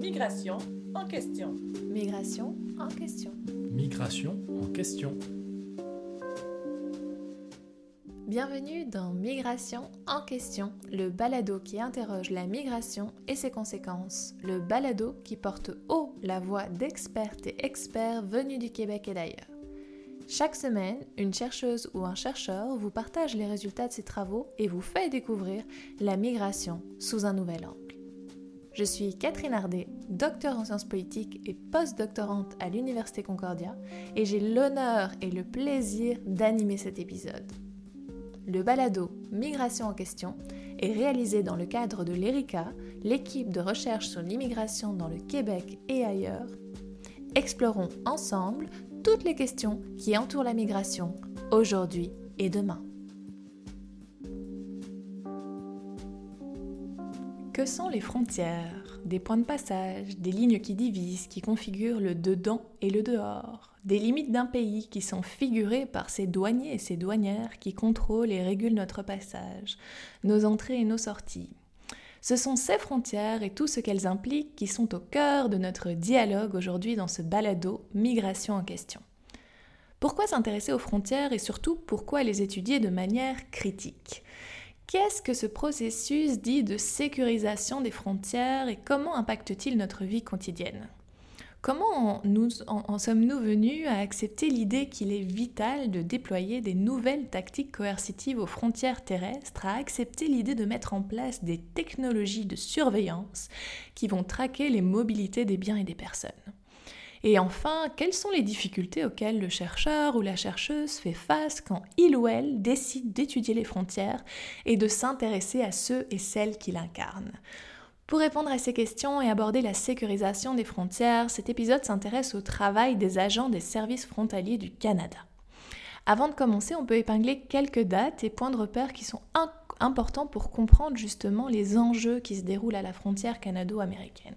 Migration en question. Migration en question. Migration en question. Bienvenue dans Migration en question, le balado qui interroge la migration et ses conséquences, le balado qui porte haut la voix d'expertes et experts venus du Québec et d'ailleurs. Chaque semaine, une chercheuse ou un chercheur vous partage les résultats de ses travaux et vous fait découvrir la migration sous un nouvel angle. Je suis Catherine Ardet, docteur en sciences politiques et post-doctorante à l'Université Concordia, et j'ai l'honneur et le plaisir d'animer cet épisode. Le balado Migration en question est réalisé dans le cadre de l'ERICA, l'équipe de recherche sur l'immigration dans le Québec et ailleurs. Explorons ensemble toutes les questions qui entourent la migration aujourd'hui et demain. Que sont les frontières? Des points de passage, des lignes qui divisent, qui configurent le dedans et le dehors des limites d'un pays qui sont figurées par ses douaniers et ses douanières qui contrôlent et régulent notre passage, nos entrées et nos sorties. Ce sont ces frontières et tout ce qu'elles impliquent qui sont au cœur de notre dialogue aujourd'hui dans ce balado Migration en question. Pourquoi s'intéresser aux frontières et surtout pourquoi les étudier de manière critique? Qu'est-ce que ce processus dit de sécurisation des frontières et comment impacte-t-il notre vie quotidienne? Comment en, sommes-nous venus à accepter l'idée qu'il est vital de déployer des nouvelles tactiques coercitives aux frontières terrestres, à accepter l'idée de mettre en place des technologies de surveillance qui vont traquer les mobilités des biens et des personnes? Et enfin, quelles sont les difficultés auxquelles le chercheur ou la chercheuse fait face quand il ou elle décide d'étudier les frontières et de s'intéresser à ceux et celles qui l'incarnent pour répondre à ces questions et aborder la sécurisation des frontières, cet épisode s'intéresse au travail des agents des services frontaliers du Canada. Avant de commencer, on peut épingler quelques dates et points de repère qui sont importants pour comprendre justement les enjeux qui se déroulent à la frontière canado-américaine.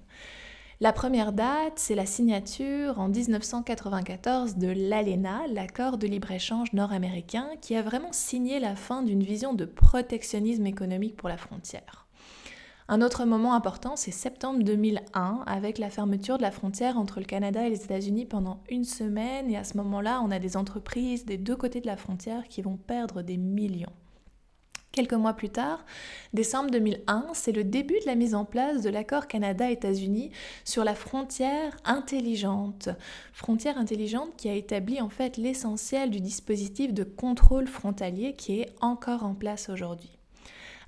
La première date, c'est la signature en 1994 de l'ALENA, l'accord de libre-échange nord-américain, qui a vraiment signé la fin d'une vision de protectionnisme économique pour la frontière. Un autre moment important, c'est septembre 2001, avec la fermeture de la frontière entre le Canada et les États-Unis pendant une semaine. Et à ce moment-là, on a des entreprises des deux côtés de la frontière qui vont perdre des millions. Quelques mois plus tard, décembre 2001, c'est le début de la mise en place de l'accord Canada-États-Unis sur la frontière intelligente. Frontière intelligente qui a établi en fait l'essentiel du dispositif de contrôle frontalier qui est encore en place aujourd'hui.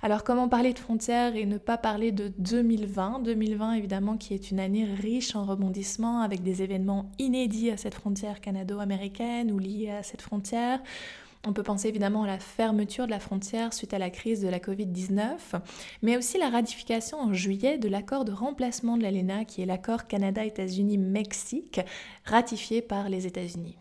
Alors comment parler de frontières et ne pas parler de 2020 2020 évidemment qui est une année riche en rebondissements avec des événements inédits à cette frontière canado-américaine ou liés à cette frontière. On peut penser évidemment à la fermeture de la frontière suite à la crise de la Covid-19, mais aussi la ratification en juillet de l'accord de remplacement de l'ALENA qui est l'accord Canada-États-Unis-Mexique ratifié par les États-Unis.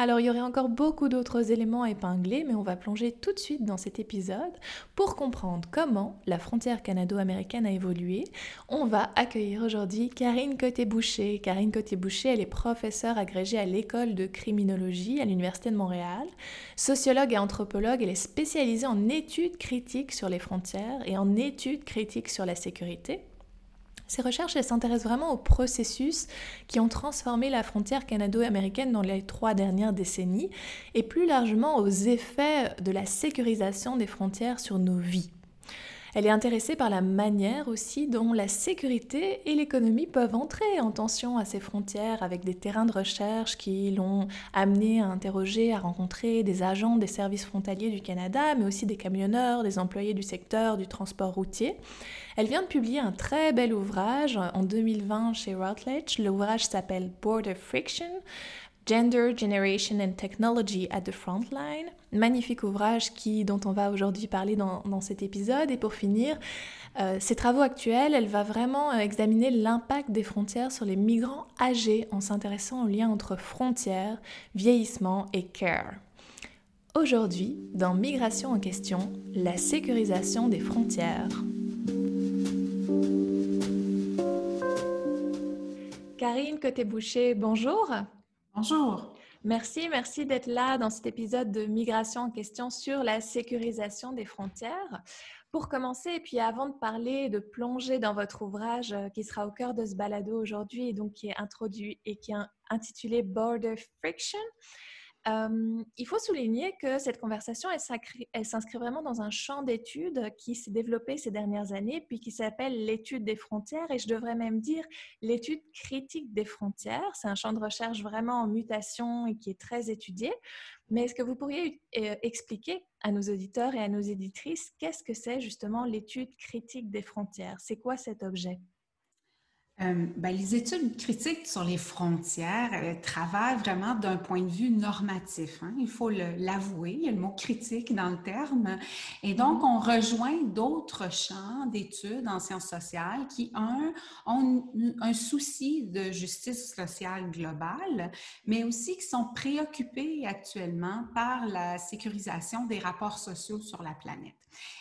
Alors il y aurait encore beaucoup d'autres éléments à épingler, mais on va plonger tout de suite dans cet épisode pour comprendre comment la frontière canado-américaine a évolué. On va accueillir aujourd'hui Karine Côté-Boucher. Karine Côté-Boucher, elle est professeure agrégée à l'école de criminologie à l'Université de Montréal. Sociologue et anthropologue, elle est spécialisée en études critiques sur les frontières et en études critiques sur la sécurité. Ces recherches s'intéressent vraiment aux processus qui ont transformé la frontière canado-américaine dans les trois dernières décennies et plus largement aux effets de la sécurisation des frontières sur nos vies. Elle est intéressée par la manière aussi dont la sécurité et l'économie peuvent entrer en tension à ces frontières avec des terrains de recherche qui l'ont amené à interroger, à rencontrer des agents des services frontaliers du Canada, mais aussi des camionneurs, des employés du secteur du transport routier. Elle vient de publier un très bel ouvrage en 2020 chez Routledge. L'ouvrage s'appelle Border Friction. Gender, Generation and Technology at the Frontline. Magnifique ouvrage qui, dont on va aujourd'hui parler dans, cet épisode. Et pour finir, euh, ses travaux actuels, elle va vraiment euh, examiner l'impact des frontières sur les migrants âgés en s'intéressant au lien entre frontières, vieillissement et care. Aujourd'hui, dans Migration en question, la sécurisation des frontières. Karine Côté-Boucher, bonjour. Bonjour. Merci, merci d'être là dans cet épisode de Migration en question sur la sécurisation des frontières. Pour commencer, et puis avant de parler, de plonger dans votre ouvrage euh, qui sera au cœur de ce balado aujourd'hui et donc qui est introduit et qui est intitulé Border Friction, il faut souligner que cette conversation, elle s'inscrit vraiment dans un champ d'études qui s'est développé ces dernières années, puis qui s'appelle l'étude des frontières, et je devrais même dire l'étude critique des frontières. C'est un champ de recherche vraiment en mutation et qui est très étudié. Mais est-ce que vous pourriez euh, expliquer à nos auditeurs et à nos éditrices qu'est-ce que c'est justement l'étude critique des frontières? C'est quoi cet objet? Euh, ben, les études critiques sur les frontières euh, travaillent vraiment d'un point de vue normatif. Hein. Il faut l'avouer, il y a le mot critique dans le terme. Et donc, on rejoint d'autres champs d'études en sciences sociales qui, un, ont un souci de justice sociale globale, mais aussi qui sont préoccupés actuellement par la sécurisation des rapports sociaux sur la planète.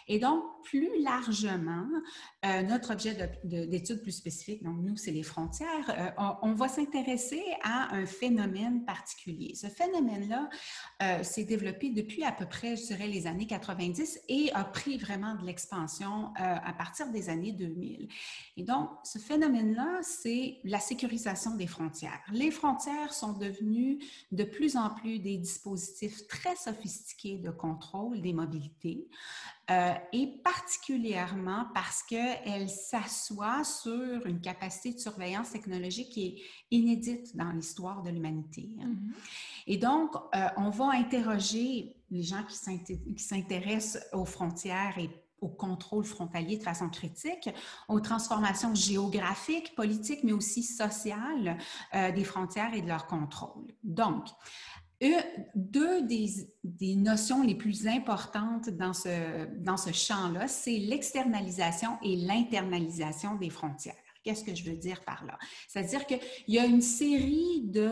Et donc, plus largement, euh, notre objet d'étude plus spécifique, donc nous, c'est les frontières, euh, on, va s'intéresser à un phénomène particulier. Ce phénomène-là euh, s'est développé depuis à peu près, je dirais, les années 90 et a pris vraiment de l'expansion à partir des années 2000. Et donc, ce phénomène-là, c'est la sécurisation des frontières. Les frontières sont devenues de plus en plus des dispositifs très sophistiqués de contrôle des mobilités. Euh, et particulièrement parce qu'elle s'assoit sur une capacité de surveillance technologique qui est inédite dans l'histoire de l'humanité. Hein. Mm-hmm. Et donc, euh, on va interroger les gens qui s'intéressent aux frontières et au contrôle frontalier de façon critique, aux transformations géographiques, politiques, mais aussi sociales euh, des frontières et de leur contrôle. Donc, deux des, notions les plus importantes dans ce, dans ce champ-là, c'est l'externalisation et l'internalisation des frontières. Qu'est-ce que je veux dire par là? C'est-à-dire qu'il y a une série de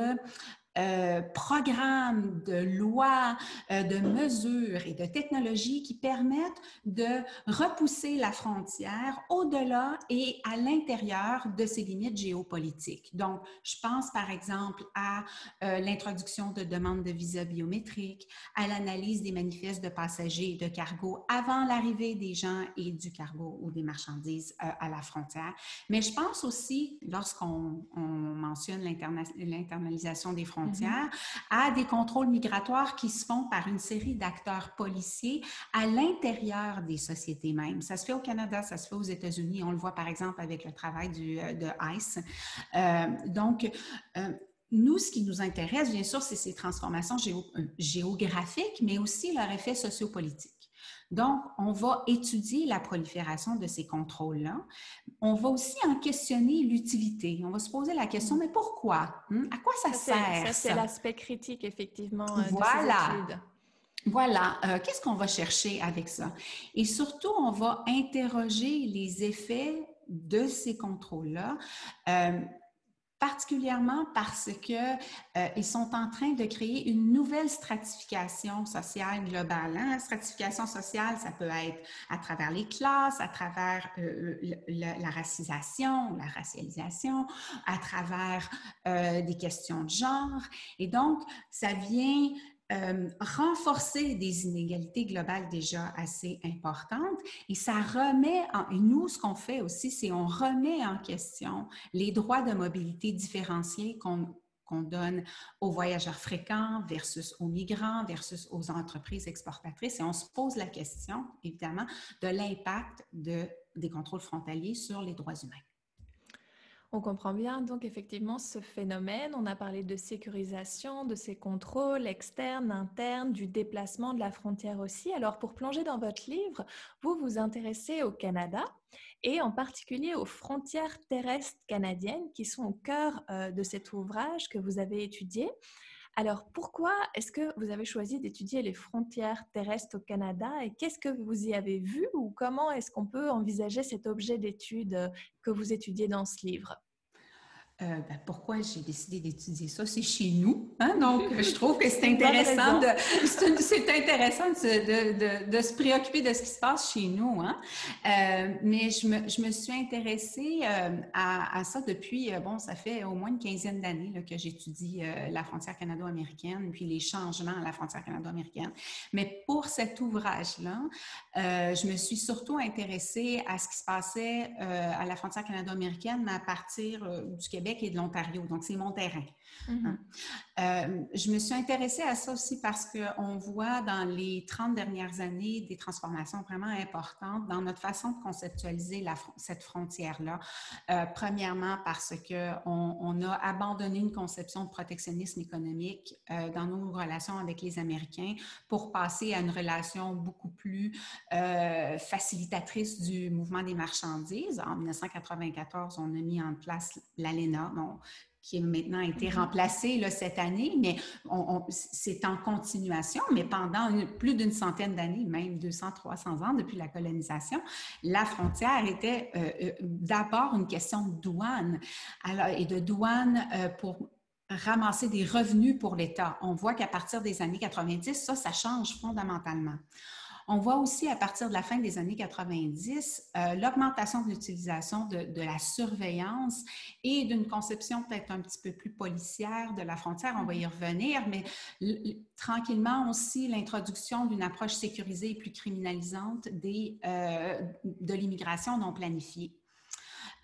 euh, programmes, de lois, euh, de mesures et de technologies qui permettent de repousser la frontière au-delà et à l'intérieur de ses limites géopolitiques. Donc, je pense par exemple à euh, l'introduction de demandes de visa biométriques, à l'analyse des manifestes de passagers et de cargo avant l'arrivée des gens et du cargo ou des marchandises à la frontière. Mais je pense aussi, lorsqu'on mentionne l'internalisation des frontières, Mm-hmm. à des contrôles migratoires qui se font par une série d'acteurs policiers à l'intérieur des sociétés même. Ça se fait au Canada, ça se fait aux États-Unis. On le voit par exemple avec le travail du, euh, de ICE. Euh, donc, euh, nous, ce qui nous intéresse, bien sûr, c'est ces transformations géographiques, mais aussi leur effet sociopolitique. Donc, on va étudier la prolifération de ces contrôles-là. On va aussi en questionner l'utilité. On va se poser la question, mais pourquoi? Hmm? À quoi ça, sert? Ça, c'est l'aspect critique, effectivement, euh, voilà. de ces Voilà, euh, qu'est-ce qu'on va chercher avec ça? Et surtout, on va interroger les effets de ces contrôles-là. Euh, particulièrement parce que euh, sont en train de créer une nouvelle stratification sociale globale. Hein. La stratification sociale, ça peut être à travers les classes, à travers euh, la racisation, la racialisation, à travers euh, des questions de genre. Et donc, ça vient euh, renforcer des inégalités globales déjà assez importantes et ça remet en, et nous ce qu'on fait aussi c'est on remet en question les droits de mobilité différenciés qu'on qu'on donne aux voyageurs fréquents versus aux migrants versus aux entreprises exportatrices et on se pose la question évidemment de l'impact de, des contrôles frontaliers sur les droits humains. On comprend bien donc effectivement ce phénomène. On a parlé de sécurisation, de ces contrôles externes, internes, du déplacement de la frontière aussi. Alors pour plonger dans votre livre, vous vous intéressez au Canada et en particulier aux frontières terrestres canadiennes qui sont au cœur euh, de cet ouvrage que vous avez étudié. Alors, pourquoi est-ce que vous avez choisi d'étudier les frontières terrestres au Canada et qu'est-ce que vous y avez vu ou comment est-ce qu'on peut envisager cet objet d'étude euh, que vous étudiez dans ce livre? Euh, ben, pourquoi j'ai décidé d'étudier ça? C'est chez nous. Hein? Donc, je trouve que c'est intéressant, de, c'est intéressant de, de, de, se préoccuper de ce qui se passe chez nous. Hein? Euh, mais je me, je me, suis intéressée euh, à, à, ça depuis, bon, ça fait au moins une quinzaine d'années que j'étudie la frontière canado-américaine, puis les changements à la frontière canado-américaine. Mais pour cet ouvrage-là, je me suis surtout intéressée à ce qui se passait à la frontière canado-américaine, mais à partir du Québec et de l'Ontario. Donc, c'est mon terrain. Mm-hmm. Hein. Euh, je me suis intéressée à ça aussi parce qu'on voit dans les 30 dernières années des transformations vraiment importantes dans notre façon de conceptualiser la, cette frontière-là. Euh, premièrement, parce qu'on on a abandonné une conception de protectionnisme économique euh, dans nos relations avec les Américains pour passer à une relation beaucoup plus facilitatrice du mouvement des marchandises. En 1994, on a mis en place l'ALENA, qui a maintenant été mm-hmm. remplacé là, cette année, mais c'est en continuation, mais pendant plus d'une centaine d'années, même 200, 300 ans depuis la colonisation, la frontière était euh, euh, d'abord une question de douane alors, et de douane euh, pour ramasser des revenus pour l'État. On voit qu'à partir des années 90, ça, ça change fondamentalement. On voit aussi à partir de la fin des années 90 euh, l'augmentation de l'utilisation de, la surveillance et d'une conception peut-être un petit peu plus policière de la frontière. On va y revenir, mais tranquillement aussi l'introduction d'une approche sécurisée et plus criminalisante des, euh, de l'immigration non planifiée.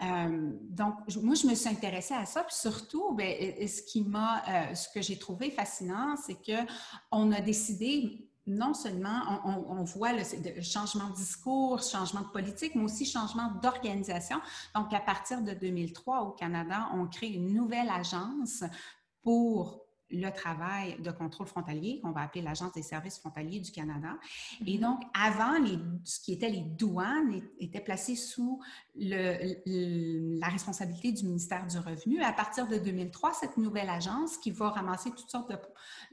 Euh, donc, moi, je me suis intéressée à ça. Puis surtout, ben, ce qui m'a, ce que j'ai trouvé fascinant, c'est que on a décidé non seulement on, voit le, changement de discours, changement de politique, mais aussi changement d'organisation. Donc, à partir de 2003, au Canada, on crée une nouvelle agence pour le travail de contrôle frontalier, qu'on va appeler l'Agence des services frontaliers du Canada. Et mm-hmm. donc, avant, les, ce qui était les douanes était placé sous le, la responsabilité du ministère du Revenu. À partir de 2003, cette nouvelle agence qui va ramasser toutes sortes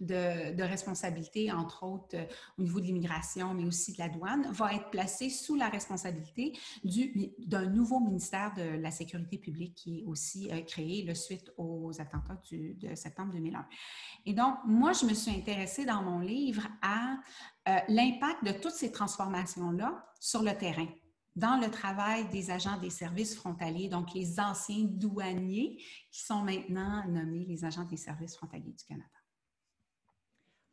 de, de, responsabilités, entre autres euh, au niveau de l'immigration, mais aussi de la douane, va être placée sous la responsabilité d'un nouveau ministère de la Sécurité publique qui est aussi euh, créé le suite aux attentats du, de septembre 2001. Et donc, moi, je me suis intéressée dans mon livre à euh, l'impact de toutes ces transformations-là sur le terrain dans le travail des agents des services frontaliers, donc les anciens douaniers qui sont maintenant nommés les agents des services frontaliers du Canada.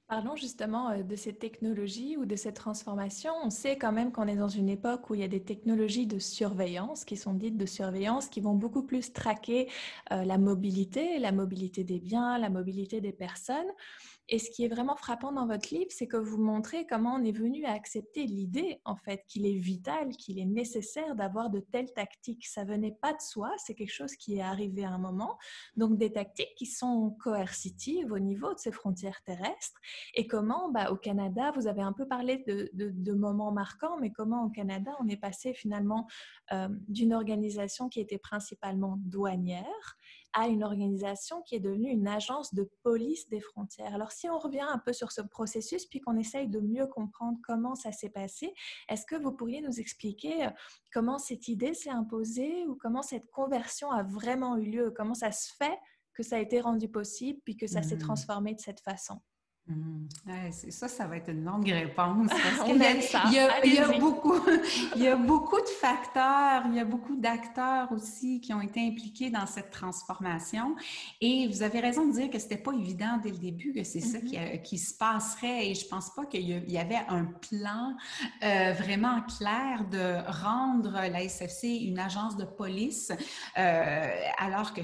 Parlons justement euh, de ces technologies ou de cette transformation. On sait quand même qu'on est dans une époque où il y a des technologies de surveillance qui sont dites de surveillance qui vont beaucoup plus traquer euh, la mobilité, la mobilité des biens, la mobilité des personnes. Et ce qui est vraiment frappant dans votre livre, c'est que vous montrez comment on est venu à accepter l'idée, en fait, qu'il est vital, qu'il est nécessaire d'avoir de telles tactiques. Ça venait pas de soi, c'est quelque chose qui est arrivé à un moment. Donc, des tactiques qui sont coercitives au niveau de ces frontières terrestres. Et comment, bah, au Canada, vous avez un peu parlé de, moments marquants, mais comment au Canada, on est passé finalement euh, d'une organisation qui était principalement douanière à une organisation qui est devenue une agence de police des frontières. Alors si on revient un peu sur ce processus, puis qu'on essaye de mieux comprendre comment ça s'est passé, est-ce que vous pourriez nous expliquer euh, comment cette idée s'est imposée ou comment cette conversion a vraiment eu lieu, comment ça se fait que ça a été rendu possible, puis que ça s'est mmh. transformé de cette façon? Mmh. ça, ça va être une longue réponse. Parce il, y a, il, y a, beaucoup, il y a beaucoup de facteurs, il y a beaucoup d'acteurs aussi qui ont été impliqués dans cette transformation. Et vous avez raison de dire que ce n'était pas évident dès le début que c'est ça qui, mmh qui, se passerait. Et je ne pense pas qu'il y avait un plan euh, vraiment clair de rendre la SFC une agence de police, euh, alors que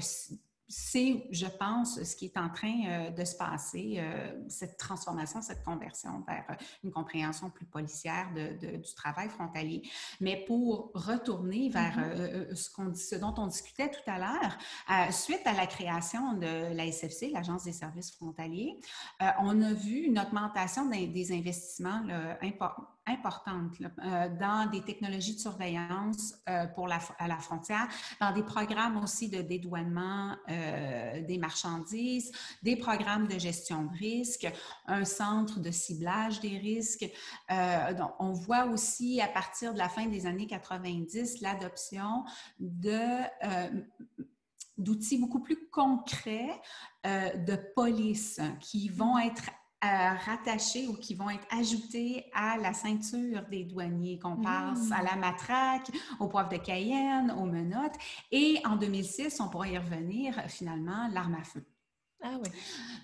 c'est, je pense, ce qui est en train euh, de se passer, euh, cette transformation, cette conversion vers euh, une compréhension plus policière de, du travail frontalier. Mais pour retourner vers mm-hmm. ce, qu'on, ce dont on discutait tout à l'heure, suite à la création de la SFC, l'Agence des services frontaliers, on a vu une augmentation des, investissements importants importante euh, dans des technologies de surveillance euh, pour à la frontière, dans des programmes aussi de dédouanement euh, des marchandises, des programmes de gestion de risques, un centre de ciblage des risques. donc, on voit aussi à partir de la fin des années 90 l'adoption d'outils beaucoup plus concrets de police qui vont être rattachés ou qui vont être ajoutés à la ceinture des douaniers, qu'on passe à la matraque, au poivre de Cayenne, aux menottes. Et en 2006, on pourra y revenir finalement, l'arme à feu. Ah oui.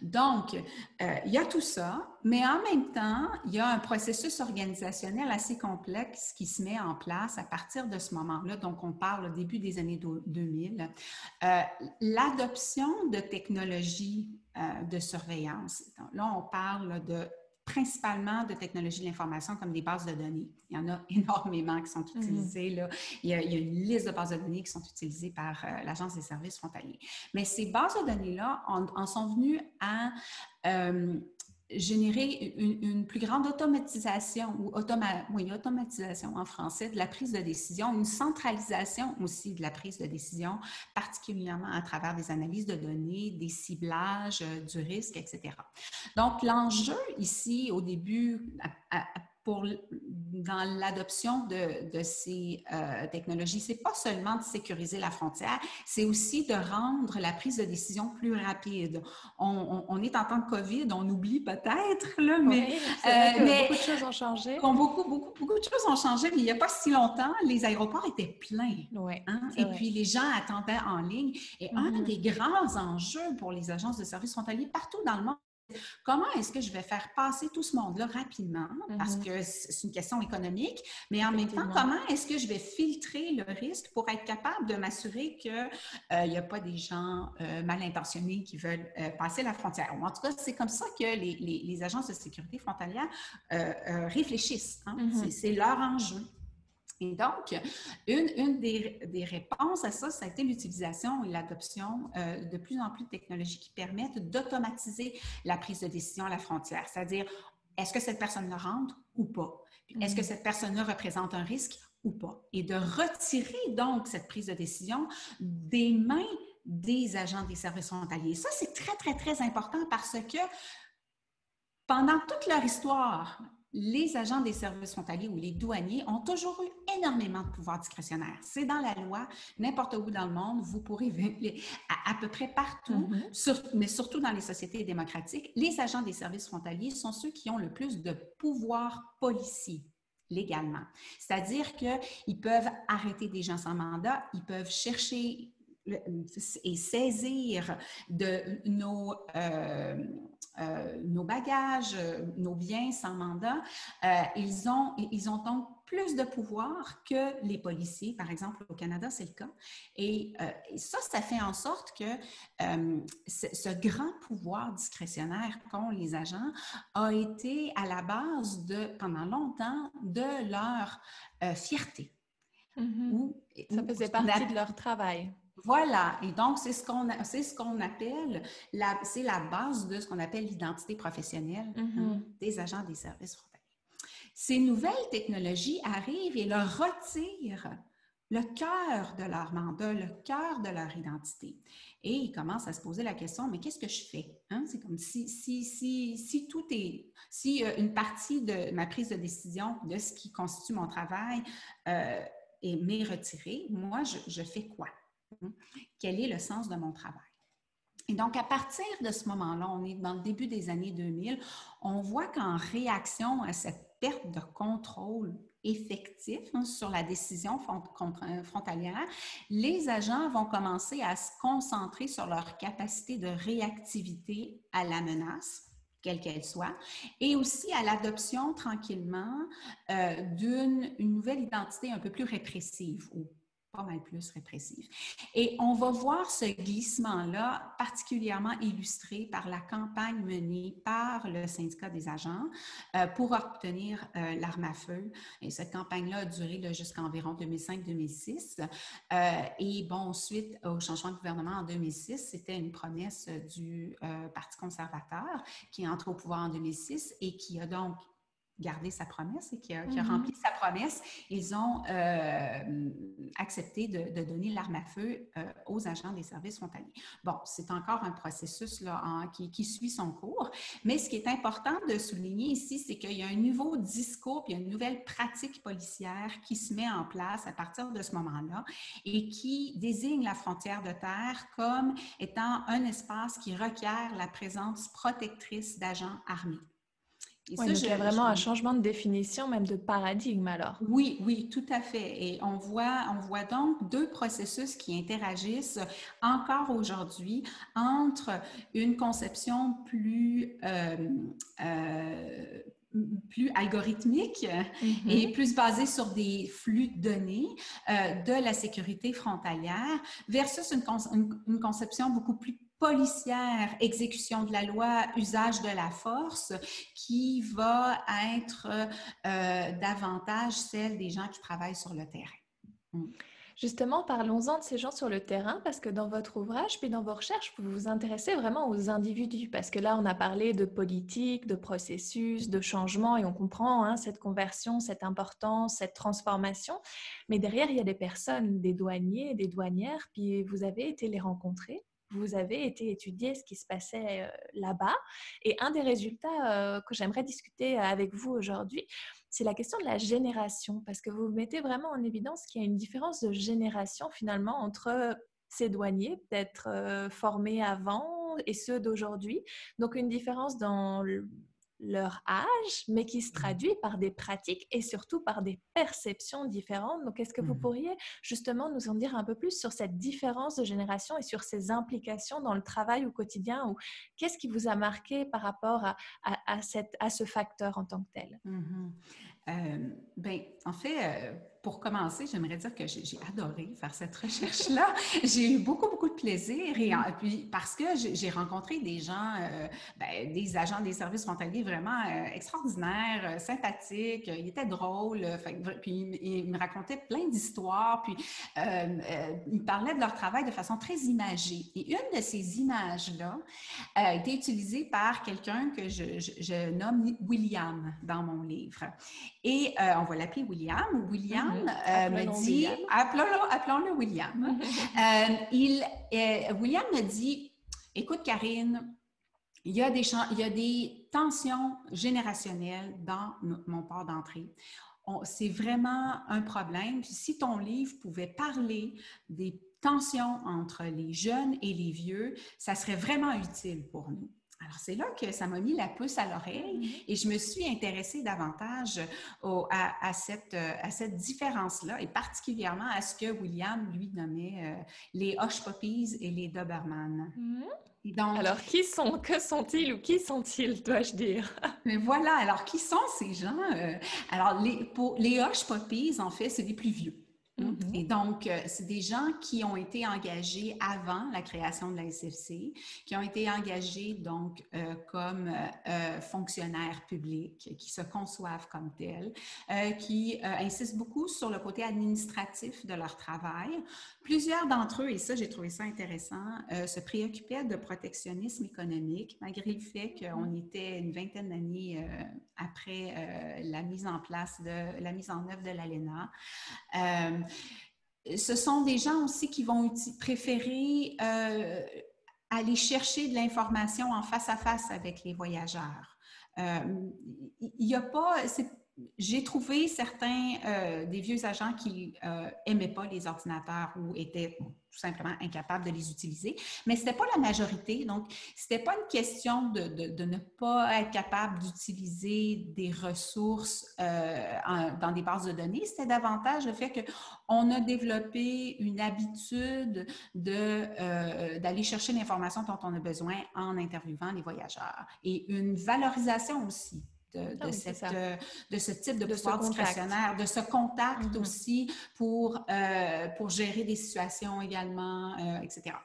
Donc, euh, il y a tout ça, mais en même temps, il y a un processus organisationnel assez complexe qui se met en place à partir de ce moment-là. Donc, on parle au début des années 2000. Euh, l'adoption de technologies euh, de surveillance. là, on parle de principalement de technologies de l'information comme des bases de données. Il y en a énormément qui sont mhm. utilisées. Là. Il, y a, une liste de bases de données qui sont utilisées par euh, l'Agence des services frontaliers. Mais ces bases de données-là en, sont venues à euh, générer une, plus grande automatisation ou automatisation en français de la prise de décision, une centralisation aussi de la prise de décision, particulièrement à travers des analyses de données, des ciblages euh, du risque, etc. Donc, l'enjeu ici, au début, pour, dans l'adoption de, de ces euh, technologies, c'est pas seulement de sécuriser la frontière, c'est aussi de rendre la prise de décision plus rapide. On, on, est en temps de COVID, on oublie peut-être, là, mais, euh, mais beaucoup de choses ont changé. Beaucoup, beaucoup, beaucoup de choses ont changé, mais il n'y a pas si longtemps, les aéroports étaient pleins. Ouais, hein, et puis les gens attendaient en ligne. Et un mm-hmm. des grands enjeux pour les agences de services frontaliers partout dans le monde, Comment est-ce que je vais faire passer tout ce monde-là rapidement? Parce mm-hmm. que c'est une question économique, mais en même temps, comment est-ce que je vais filtrer le risque pour être capable de m'assurer qu'il euh, n'y a pas des gens euh, mal intentionnés qui veulent euh, passer la frontière? en tout cas, c'est comme ça que les, agences de sécurité frontalière réfléchissent. Hein. Mm-hmm. C'est leur enjeu. Et donc, une, des, réponses à ça, ça a été l'utilisation et l'adoption euh, de plus en plus de technologies qui permettent d'automatiser la prise de décision à la frontière. C'est-à-dire, est-ce que cette personne-là rentre ou pas? Est-ce que mm-hmm. cette personne-là représente un risque ou pas? Et de retirer donc cette prise de décision des mains des agents des services frontaliers. Ça, c'est très, très, très important parce que pendant toute leur histoire, les agents des services frontaliers ou les douaniers ont toujours eu énormément de pouvoir discrétionnaire. C'est dans la loi, n'importe où dans le monde, vous pourrez à, à peu près partout, mm-hmm. mais surtout dans les sociétés démocratiques, les agents des services frontaliers sont ceux qui ont le plus de pouvoir policier légalement. C'est-à-dire qu'ils peuvent arrêter des gens sans mandat, ils peuvent chercher et saisir de nos, euh, nos bagages, nos biens sans mandat, euh, ils, ont, ils ont donc plus de pouvoir que les policiers. Par exemple, au Canada, c'est le cas. Et, ça, ça fait en sorte que ce grand pouvoir discrétionnaire qu'ont les agents a été à la base de, pendant longtemps, de leur fierté. Mm-hmm. ça faisait partie de leur travail. Voilà, et donc c'est ce qu'on c'est ce qu'on appelle la c'est la base de ce qu'on appelle l'identité professionnelle hein, mm-hmm. des agents des services frontaliers. Ces nouvelles technologies arrivent et leur retirent le cœur de leur mandat, le cœur de leur identité. Et ils commencent à se poser la question, mais qu'est-ce que je fais? Hein? C'est comme si, si, si, si tout est, si euh, une partie de ma prise de décision, de ce qui constitue mon travail, euh, est m'est retirée, moi, je, je fais quoi? Quel est le sens de mon travail? Et donc, à partir de ce moment-là, on est dans le début des années 2000, on voit qu'en réaction à cette perte de contrôle effectif hein, sur la décision frontalière, les agents vont commencer à se concentrer sur leur capacité de réactivité à la menace quelle qu'elle soit, et aussi à l'adoption tranquillement euh, d'une nouvelle identité un peu plus répressive ou pas mal plus répressive. Et on va voir ce glissement-là particulièrement illustré par la campagne menée par le syndicat des agents euh, pour obtenir euh, l'arme à feu. Et cette campagne-là a duré jusqu'à environ 2005-2006. Euh, et bon, suite au changement de gouvernement en 2006, c'était une promesse du Parti conservateur qui est entré au pouvoir en 2006 et qui a donc gardé sa promesse et qui a, qui a Mhm. rempli sa promesse, ils ont euh, accepté de, de donner l'arme à feu euh, aux agents des services frontaliers. Bon, c'est encore un processus là, en- qui, qui suit son cours, mais ce qui est important de souligner ici, c'est qu'il y a un nouveau discours, puis il y a une nouvelle pratique policière qui se met en place à partir de ce moment-là et qui désigne la frontière de terre comme étant un espace qui requiert la présence protectrice d'agents armés. Et Ouais, ça, donc il y a vraiment je- un changement de définition, même de paradigme alors. oui, oui, tout à fait. Et on voit, on voit donc deux processus qui interagissent encore aujourd'hui entre une conception plus, euh, euh, plus algorithmique Mhm. et plus basée sur des flux de données euh, de la sécurité frontalière versus une, con- une- une conception beaucoup plus policière, exécution de la loi, usage de la force, qui va être euh, davantage celle des gens qui travaillent sur le terrain. Justement, parlons-en de ces gens sur le terrain, parce que dans votre ouvrage, puis dans vos recherches, vous vous intéressez vraiment aux individus, parce que là, on a parlé de politique, de processus, de changement, et on comprend hein, cette conversion, cette importance, cette transformation. Mais derrière, il y a des personnes, des douaniers, des douanières, puis vous avez été les rencontrer. Vous avez été étudier ce qui se passait euh, là-bas. Et un des résultats euh, que j'aimerais discuter avec vous aujourd'hui, c'est la question de la génération, parce que vous mettez vraiment en évidence qu'il y a une différence de génération finalement entre ces douaniers, peut-être euh, formés avant, et ceux d'aujourd'hui. Donc une différence dans leur âge, mais qui se traduit par des pratiques et surtout par des perceptions différentes. Donc est-ce que vous Mhm. pourriez justement nous en dire un peu plus sur cette différence de génération et sur ses implications dans le travail au quotidien ou qu'est-ce qui vous a marqué par rapport à, à, à cette, à ce facteur en tant que tel? Mhm. Euh, ben, en fait, euh, pour commencer, j'aimerais dire que j'ai adoré faire cette recherche-là. j'ai eu beaucoup, beaucoup de plaisir et puis parce que j'ai rencontré des gens, euh, ben, des agents des services frontaliers vraiment euh, extraordinaires, euh, sympathiques, ils étaient drôles, puis ils, me- me racontaient plein d'histoires, puis ils parlaient de leur travail de façon très imagée. Et une de ces images-là a été utilisée par quelqu'un que je, nomme William dans mon livre. Et on va l'appeler William. William Mhm. euh, me dit, William. appelons-le, appelons-le William. Euh, il, euh, William me dit, écoute Karine, il y a des, il y a des tensions générationnelles dans mon port d'entrée. On- C'est vraiment un problème. Puis Si ton livre pouvait parler des tensions entre les jeunes et les vieux, ça serait vraiment utile pour nous. Alors, c'est là que ça m'a mis la puce à l'oreille et je me suis intéressée davantage au- à, à cette, euh, à cette différence-là et particulièrement à ce que William, lui, nommait euh, les Hush Puppies et les Doberman. Mhm. Donc, Alors, qui sont, que sont-ils ou qui sont-ils, dois-je dire? Mais voilà, alors qui sont ces gens? Euh, alors, les, pour, les Hush Puppies, en fait, c'est les plus vieux. Mhm. Et donc, euh, c'est des gens qui ont été engagés avant la création de la SFC, qui ont été engagés donc euh, comme euh, fonctionnaires publics, qui se conçoivent comme tels, euh, qui insistent beaucoup sur le côté administratif de leur travail. Plusieurs d'entre eux, et ça j'ai trouvé ça intéressant, se préoccupaient de protectionnisme économique, malgré le fait qu'on était une vingtaine d'années après la mise en place de la mise en œuvre de l'ALENA. Ce sont des gens aussi qui vont préférer euh, aller chercher de l'information en face à face avec les voyageurs. Euh, Il n'y a pas, j'ai trouvé certains euh, des vieux agents qui euh, aimaient pas les ordinateurs ou étaient tout simplement incapables de les utiliser, mais c'était pas la majorité. Donc, c'était pas une question de, ne pas être capable d'utiliser des ressources euh, dans des bases de données. C'était davantage le fait qu'on a développé une habitude de, euh, d'aller chercher l'information dont on a besoin en interviewant les voyageurs et une valorisation aussi de, de Ah oui, cette, euh, de ce type de, De pouvoir discrétionnaire, de ce contact Mhm. aussi pour, euh, pour gérer des situations également, euh, etc.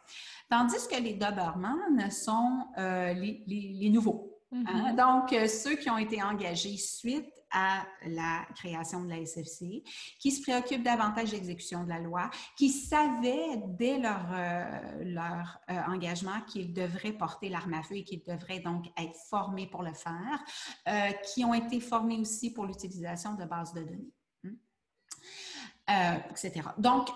Tandis que les Doberman sont les, les- les nouveaux. Hein? Mhm. Donc, ceux qui ont été engagés suite à la création de la SFC, qui se préoccupent davantage de l'exécution de la loi, qui savaient dès leur, euh, leur euh, engagement qu'ils devraient porter l'arme à feu et qu'ils devraient donc être formés pour le faire, euh, qui ont été formés aussi pour l'utilisation de bases de données, hein? Etc. Donc,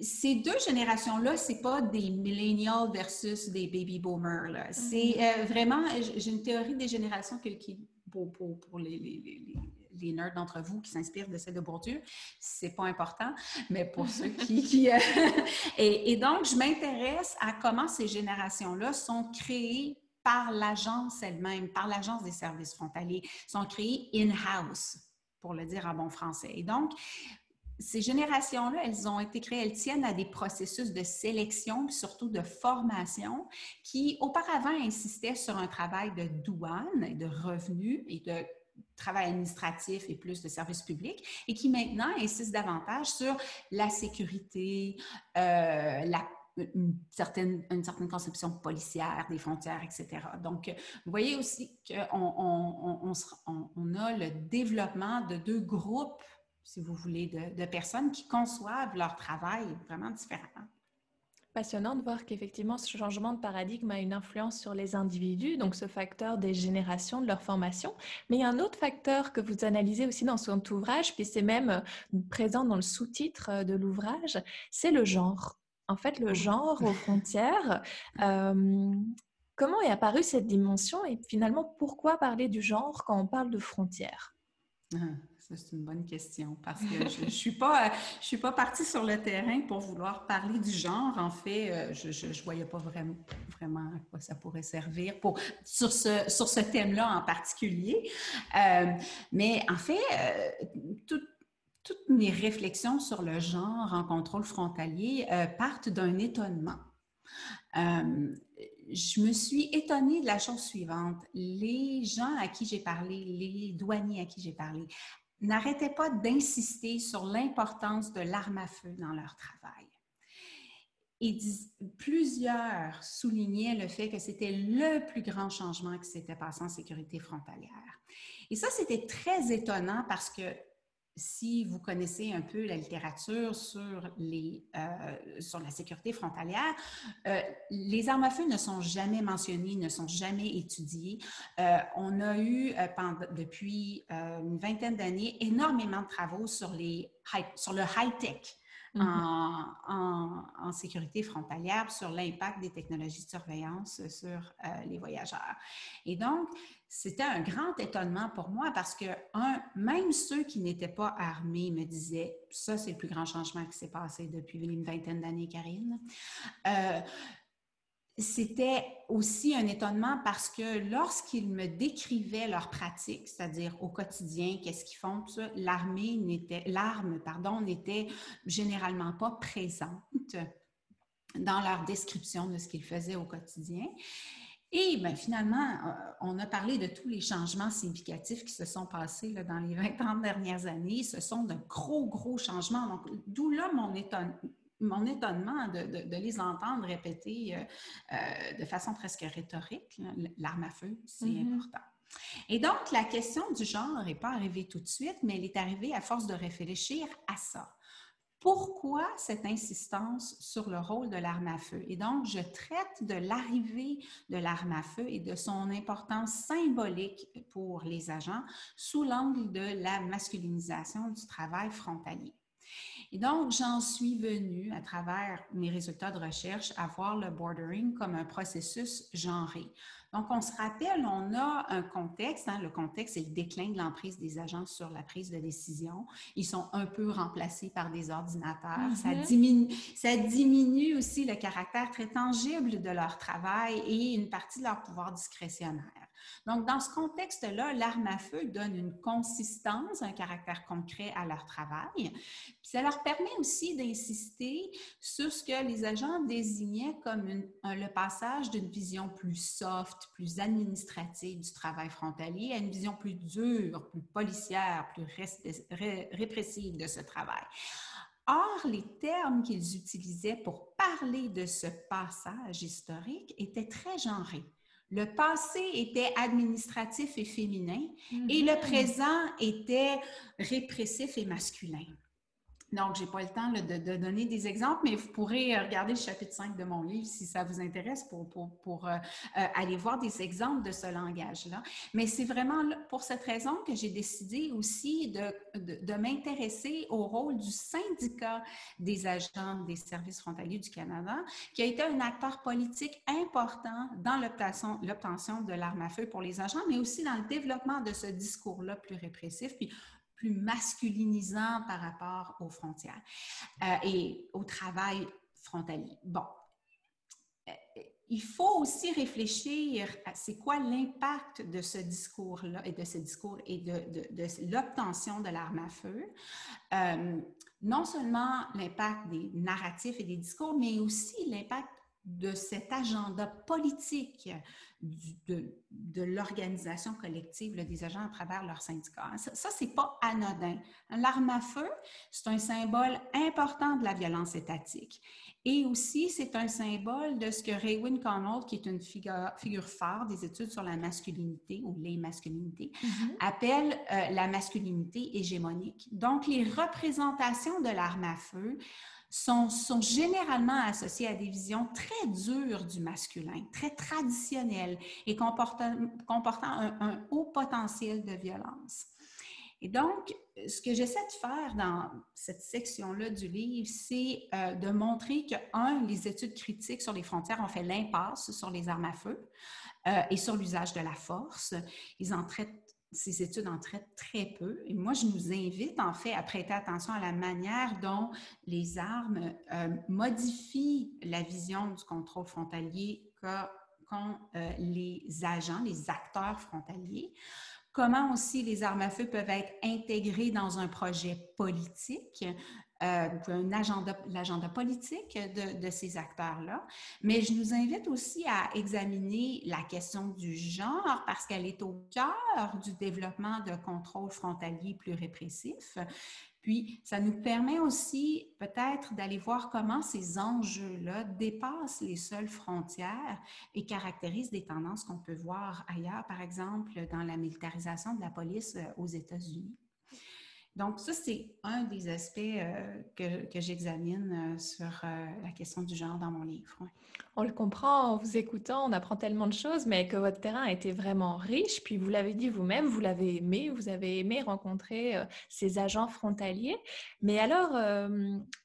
ces deux générations-là, c'est pas des millennials versus des baby boomers. C'est euh, vraiment, j'ai une théorie des générations que- qui, pour, pour, pour les, les, les, les nerds d'entre vous qui s'inspirent de celle de Bourdieu, c'est pas important, mais pour ceux qui... qui, euh, et, et donc, je m'intéresse à comment ces générations-là sont créées par l'agence elle-même, par l'agence des services frontaliers, sont créées in-house, pour le dire en bon français. Et donc, ces générations-là, elles ont été créées, elles tiennent à des processus de sélection, puis surtout de formation, qui auparavant insistaient sur un travail de douane de revenus et de travail administratif et plus de services publics, et qui maintenant insistent davantage sur la sécurité, euh, une certaine, conception policière des frontières, etc. Donc, vous voyez aussi qu'on a le développement de deux groupes si vous voulez, de, de personnes qui conçoivent leur travail vraiment différemment. Passionnant de voir qu'effectivement ce changement de paradigme a une influence sur les individus, donc ce facteur des générations, de leur formation. Mais il y a un autre facteur que vous analysez aussi dans son ouvrage, puis c'est même euh, présent dans le sous-titre euh, de l'ouvrage, c'est le genre. En fait, le genre aux frontières. euh, comment est apparue cette dimension et finalement pourquoi parler du genre quand on parle de frontières? Ah, c'est une bonne question parce que je ne suis, pas, je suis pas partie sur le terrain pour vouloir parler du genre. En fait, euh, je ne voyais pas vraiment, vraiment à quoi ça pourrait servir pour, sur ce, sur ce thème-là en particulier. Euh, mais en fait, euh, tout, toutes mes réflexions sur le genre en contrôle frontalier euh, partent d'un étonnement. Euh, je me suis étonnée de la chose suivante. Les gens à qui j'ai parlé, les douaniers à qui j'ai parlé, n'arrêtaient pas d'insister sur l'importance de l'arme à feu dans leur travail. Et plusieurs soulignaient le fait que c'était le plus grand changement qui s'était passé en sécurité frontalière. Et ça, c'était très étonnant parce que si vous connaissez un peu la littérature sur, les, euh, sur la sécurité frontalière, euh, les armes à feu ne sont jamais mentionnées, ne sont jamais étudiées. Euh, on a eu depuis une vingtaine d'années énormément de travaux sur, les sur le high-tech. En, en- en sécurité frontalière sur l'impact des technologies de surveillance sur euh, les voyageurs. Et donc, c'était un grand étonnement pour moi parce que, un, même ceux qui n'étaient pas armés me disaient, ça c'est le plus grand changement qui s'est passé depuis une vingtaine d'années, Karine. Euh, c'était aussi un étonnement parce que lorsqu'ils me décrivaient leur pratique, c'est-à-dire au quotidien, qu'est-ce qu'ils font, l'armée n'était, l'arme, n'était généralement pas présente dans leur description de ce qu'ils faisaient au quotidien. Et ben, finalement, euh, on a parlé de tous les changements significatifs qui se sont passés dans les 20 30 dernières années. Ce sont de gros, gros changements. Donc, d'où là mon, étonne- mon étonnement de, de- de les entendre répéter euh, euh, de façon presque rhétorique. L'arme à feu, c'est Mhm. important. Et donc, la question du genre n'est pas arrivée tout de suite, mais elle est arrivée à force de réfléchir à ça. Pourquoi cette insistance sur le rôle de l'arme à feu? Et donc, je traite de l'arrivée de l'arme à feu et de son importance symbolique pour les agents sous l'angle de la masculinisation du travail frontalier. Et donc, j'en suis venue, à travers mes résultats de recherche, à voir le bordering comme un processus genré. Donc, on se rappelle, on a un contexte. hein, le contexte, c'est le déclin de l'emprise des agents sur la prise de décision. Ils sont un peu remplacés par des ordinateurs. ça, Mhm. diminue, ça diminue aussi le caractère très tangible de leur travail et une partie de leur pouvoir discrétionnaire. Donc, dans ce contexte-là, l'arme à feu donne une consistance, un caractère concret à leur travail. Puis ça leur permet aussi d'insister sur ce que les agents désignaient comme le passage d'une vision plus soft, plus administrative du travail frontalier à une vision plus dure, plus policière, plus res- ré- répressive de ce travail. Or, les termes qu'ils utilisaient pour parler de ce passage historique étaient très genrés. Le passé était administratif et féminin et le présent était répressif et masculin. Donc, je n'ai pas le temps de, donner des exemples, mais vous pourrez euh, regarder le chapitre 5 de mon livre si ça vous intéresse pour, euh, euh, aller voir des exemples de ce langage-là. Mais c'est vraiment pour cette raison que j'ai décidé aussi de, de, m'intéresser au rôle du syndicat des agents des services frontaliers du Canada, qui a été un acteur politique important dans l'obtention de l'arme à feu pour les agents, mais aussi dans le développement de ce discours-là plus répressif. Puis plus masculinisant par rapport aux frontières euh, et au travail frontalier. Bon. Euh, Il faut aussi réfléchir à c'est quoi l'impact de ce discours-là et de ce discours et de, l'obtention de l'arme à feu. Euh, non seulement l'impact des narratifs et des discours, mais aussi l'impact de cet agenda politique du, de, de l'organisation collective là, des agents à travers leur syndicat. Ça, ça c'est pas anodin. L'arme à feu, c'est un symbole important de la violence étatique. Et aussi, c'est un symbole de ce que Raywin Connell, qui est une figure, figure phare des études sur la masculinité ou les masculinités, Mhm. appelle euh, la masculinité hégémonique. Donc, les représentations de l'arme à feu sont, généralement associées à des visions très dures du masculin, très traditionnelles et comportant, un, haut potentiel de violence. Et donc, ce que j'essaie de faire dans cette section-là du livre, c'est euh, de montrer que, un, les études critiques sur les frontières ont fait l'impasse sur les armes à feu euh, et sur l'usage de la force. Ils en traitent ces études en traitent très peu. Et moi, je nous invite en fait à prêter attention à la manière dont les armes euh, modifient la vision du contrôle frontalier qu'ont euh, les agents, les acteurs frontaliers. Comment aussi les armes à feu peuvent être intégrées dans un projet politique, euh, l'agenda politique de, de ces acteurs-là. Mais je nous invite aussi à examiner la question du genre parce qu'elle est au cœur du développement de contrôle frontalier plus répressif. Puis, ça nous permet aussi peut-être d'aller voir comment ces enjeux-là dépassent les seules frontières et caractérisent des tendances qu'on peut voir ailleurs, par exemple dans la militarisation de la police aux États-Unis. Donc, ça, c'est un des aspects euh, que, j'examine euh, sur euh, la question du genre dans mon livre. On le comprend en vous écoutant, on apprend tellement de choses, mais que votre terrain a été vraiment riche. Puis vous l'avez dit vous-même, vous l'avez aimé, vous avez aimé rencontrer ces agents frontaliers. Mais alors,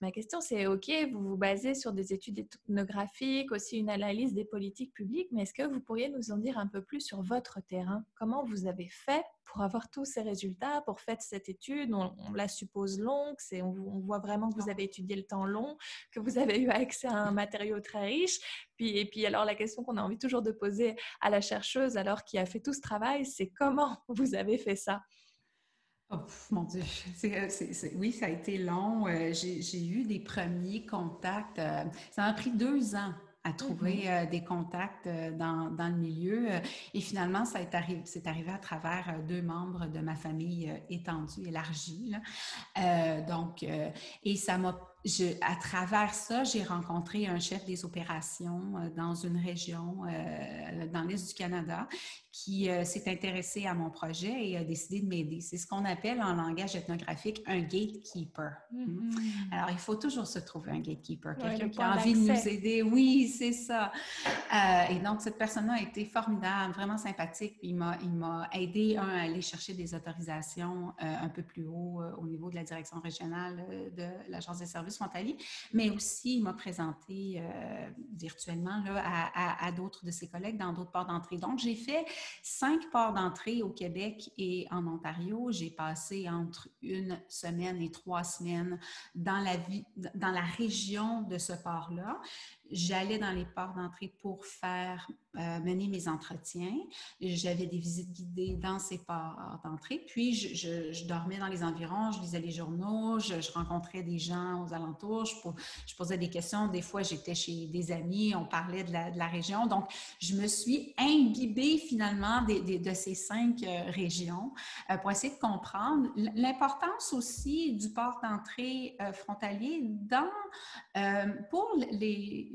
ma question c'est, OK, vous vous basez sur des études ethnographiques, aussi une analyse des politiques publiques, mais est-ce que vous pourriez nous en dire un peu plus sur votre terrain? Comment vous avez fait pour avoir tous ces résultats, pour faire cette étude On, la suppose longue, on, on voit vraiment que vous avez étudié le temps long, que vous avez eu accès à un matériau très riche. Puis, et puis alors la question qu'on a envie toujours de poser à la chercheuse, alors qui a fait tout ce travail, c'est comment vous avez fait ça? Oh, mon Dieu, c'est, c'est, c'est, oui, ça a été long. Euh, j'ai, j'ai eu des premiers contacts. Euh, ça m'a pris deux ans à trouver euh, des contacts euh, dans, dans, le milieu. Euh, et finalement, ça est arrivé, c'est arrivé à travers deux membres de ma famille étendue, élargie. Là. Euh, donc, et ça m'a je, à travers ça, j'ai rencontré un chef des opérations euh, dans une région euh, dans l'Est du Canada qui euh, s'est intéressé à mon projet et a décidé de m'aider. C'est ce qu'on appelle en langage ethnographique un gatekeeper. Mm-hmm. Alors, il faut toujours se trouver un gatekeeper, quelqu'un ouais, qui a envie de nous aider. Oui, c'est ça. Et donc, cette personne-là a été formidable, vraiment sympathique. Il m'a, aidé, un, à aller chercher des autorisations un peu plus haut au niveau de la direction régionale de l'Agence des services mais aussi il m'a présenté euh, virtuellement à, à, d'autres de ses collègues dans d'autres ports d'entrée. Donc, j'ai fait cinq ports d'entrée au Québec et en Ontario. J'ai passé entre une semaine et trois semaines dans la, vie, dans la région de ce port-là. J'allais dans les ports d'entrée pour faire euh, mener mes entretiens. J'avais des visites guidées dans ces ports d'entrée. Puis, je, je, dormais dans les environs, je lisais les journaux, je, je rencontrais des gens aux alentours, je, posais des questions. Des fois, j'étais chez des amis, on parlait de la, de la, région. Donc, je me suis imbibée finalement des, des, de ces cinq euh, régions euh, pour essayer de comprendre l'importance aussi du port d'entrée frontalier dans, pour les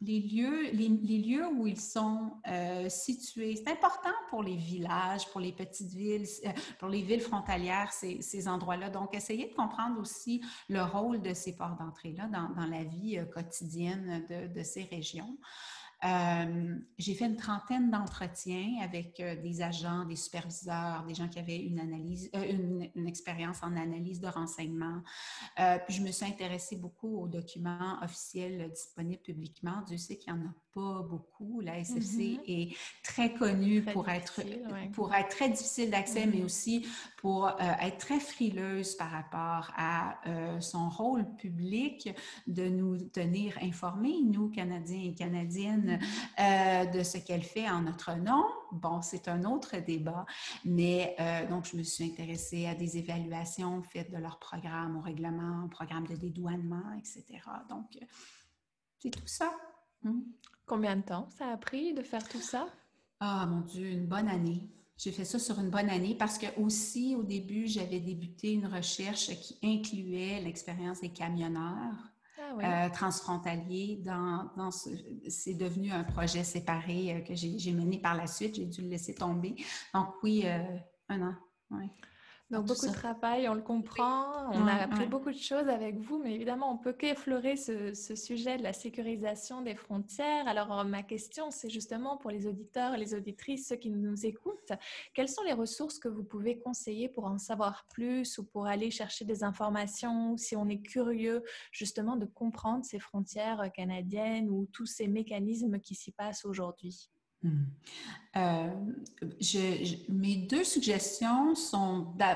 les lieux, où ils sont euh, situés. C'est important pour les villages, pour les petites villes, euh, pour les villes frontalières, ces, endroits-là. Donc, essayez de comprendre aussi le rôle de ces ports d'entrée-là dans, la vie euh, quotidienne de ces régions. Euh, j'ai fait une trentaine d'entretiens avec euh, des agents, des superviseurs, des gens qui avaient une euh, expérience en analyse de renseignement. puis je me suis intéressée beaucoup aux documents officiels disponibles publiquement. Dieu sait qu'il y en a pas beaucoup. La SFC mm-hmm. est très connue pour, être, pour être très difficile d'accès, mais mm-hmm. aussi pour euh, être très frileuse par rapport à euh, son rôle public de nous tenir informés, nous, Canadiens et Canadiennes, mm-hmm. euh, de ce qu'elle fait en notre nom. Bon, c'est un autre débat, mais donc je me suis intéressée à des évaluations faites de leur programme, au règlement, au programme de dédouanement, etc. Donc, c'est tout ça. Combien de temps ça a pris de faire tout ça? Ah, mon Dieu, une bonne année. J'ai fait ça sur une bonne année parce que aussi, au début, j'avais débuté une recherche qui incluait l'expérience des camionneurs. Ah euh, transfrontaliers dans, dans c'est devenu un projet séparé euh, que j'ai mené par la suite. J'ai dû le laisser tomber. Donc oui, euh, un an. Ouais. Donc beaucoup de travail, on le comprend, on a appris beaucoup de choses avec vous, mais évidemment, on peut qu'effleurer ce, ce, sujet de la sécurisation des frontières. Alors euh, ma question, c'est justement pour les auditeurs les auditrices, ceux qui nous écoutent, quelles sont les ressources que vous pouvez conseiller pour en savoir plus ou pour aller chercher des informations, si on est curieux justement de comprendre ces frontières canadiennes ou tous ces mécanismes qui s'y passent aujourd'hui? Hmm. Euh, mes deux suggestions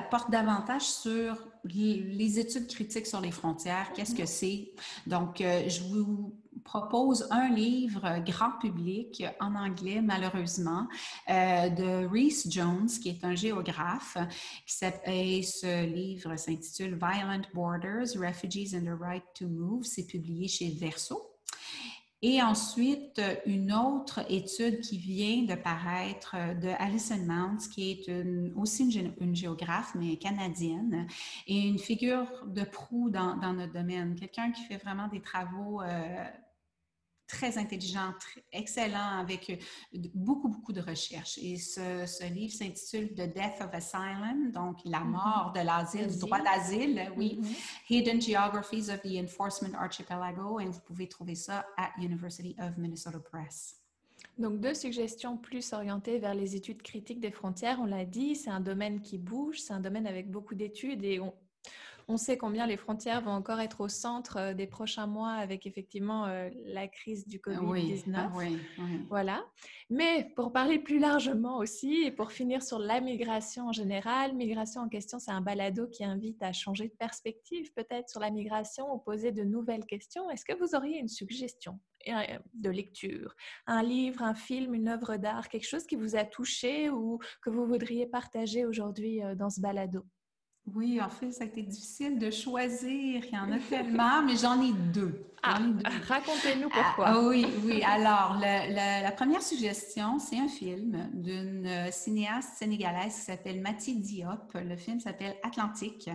portent davantage sur les, études critiques sur les frontières. Qu'est-ce que c'est? Donc, euh, je vous propose un livre grand public en anglais, malheureusement, euh, de Reese Jones, qui est un géographe. Et ce livre s'intitule Violent Borders, Refugees and the Right to Move. C'est publié chez Verso. Et ensuite, une autre étude qui vient de paraître de Alison Mounts, qui est aussi une, géographe, mais canadienne, et une figure de proue dans, dans notre domaine. Quelqu'un qui fait vraiment des travaux euh, très intelligent, très excellent, avec euh, beaucoup, beaucoup de recherches. Et ce, ce livre s'intitule The Death of Asylum, donc la mm-hmm. mort de l'asile, du droit d'asile, oui. Mm-hmm. Hidden Geographies of the Enforcement Archipelago, et vous pouvez trouver ça à University of Minnesota Press. Donc, deux suggestions plus orientées vers les études critiques des frontières. On l'a dit, c'est un domaine qui bouge, c'est un domaine avec beaucoup d'études et on, on sait combien les frontières vont encore être au centre euh, des prochains mois avec effectivement euh, la crise du Covid-19. Ah oui, Voilà. Mais pour parler plus largement aussi et pour finir sur la migration en général, migration en question, c'est un balado qui invite à changer de perspective peut-être sur la migration ou poser de nouvelles questions. Est-ce que vous auriez une suggestion euh, de lecture, un livre, un film, une œuvre d'art, quelque chose qui vous a touché ou que vous voudriez partager aujourd'hui dans ce balado? Oui, en fait, ça a été difficile de choisir. Il y en a tellement, mais j'en ai deux. Ah, racontez-nous pourquoi. Ah, oui, oui. Alors, la, première suggestion, c'est un film d'une cinéaste sénégalaise qui s'appelle Mathie Diop. Le film s'appelle Atlantique.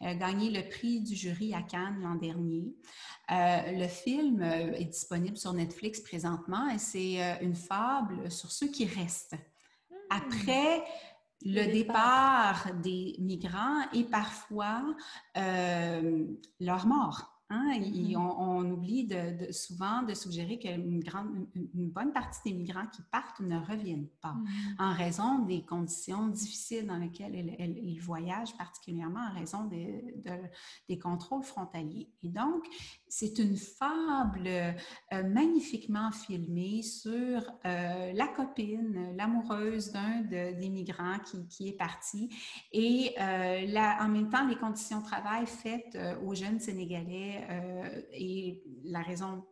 Elle a gagné le prix du jury à Cannes l'an dernier. Euh, le film euh, est disponible sur Netflix présentement et c'est euh, une fable sur ceux qui restent. Hmm. Après le, départ. des migrants et parfois euh, leur mort. Hein? Mm-hmm. on, oublie de, souvent de suggérer qu'une grande, une, bonne partie des migrants qui partent ne reviennent pas mm-hmm. en raison des conditions difficiles dans lesquelles ils, voyagent, particulièrement en raison des, des contrôles frontaliers. Et donc, c'est une fable euh, magnifiquement filmée sur euh, la copine, l'amoureuse d'un des migrants qui, qui, est parti et euh, en même temps les conditions de travail faites aux jeunes Sénégalais euh, et la raison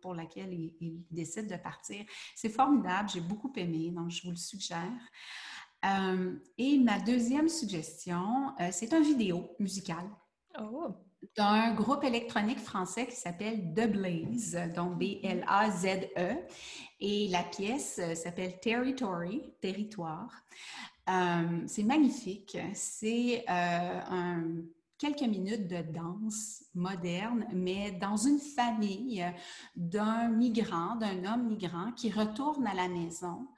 pour laquelle il, décide de partir. C'est formidable, j'ai beaucoup aimé, donc je vous le suggère. Euh, et ma deuxième suggestion, euh, c'est un vidéo musical. Oh. d'un groupe électronique français qui s'appelle The Blaze, donc B-L-A-Z-E. Et la pièce s'appelle Territory, Territoire. c'est magnifique. C'est un quelques minutes de danse moderne, mais dans une famille d'un migrant, d'un homme migrant qui retourne à la maison.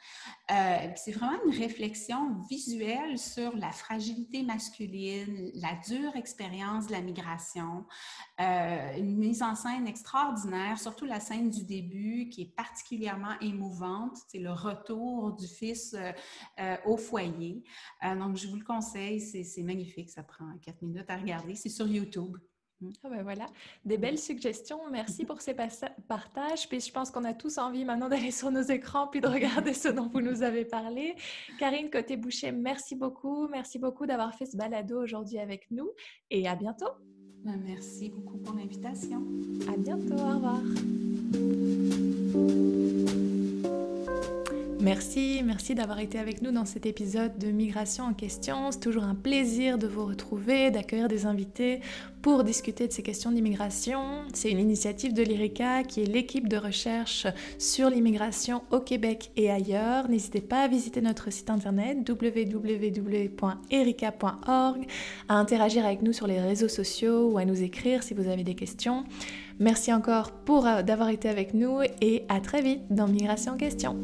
Euh, c'est vraiment une réflexion visuelle sur la fragilité masculine, la dure expérience de la migration, euh, une mise en scène extraordinaire, surtout la scène du début qui est particulièrement émouvante, c'est le retour du fils euh, au foyer. donc, je vous le conseille, c'est magnifique, ça prend quatre minutes à regarder, c'est sur YouTube. Ah ben voilà, des belles suggestions. Merci pour ces partages. Puis je pense qu'on a tous envie maintenant d'aller sur nos écrans puis de regarder ce dont vous nous avez parlé. Karine Côté-Boucher, merci beaucoup. Merci beaucoup d'avoir fait ce balado aujourd'hui avec nous et à bientôt. Ben, merci beaucoup pour l'invitation. À bientôt. Au revoir. Merci, merci d'avoir été avec nous dans cet épisode de Migration en question. C'est toujours un plaisir de vous retrouver, d'accueillir des invités pour discuter de ces questions d'immigration. C'est une initiative de l'IRICA qui est l'équipe de recherche sur l'immigration au Québec et ailleurs. N'hésitez pas à visiter notre site internet www.erica.org, à interagir avec nous sur les réseaux sociaux ou à nous écrire si vous avez des questions. Merci encore pour euh, d'avoir été avec nous et à très vite dans Migration en question.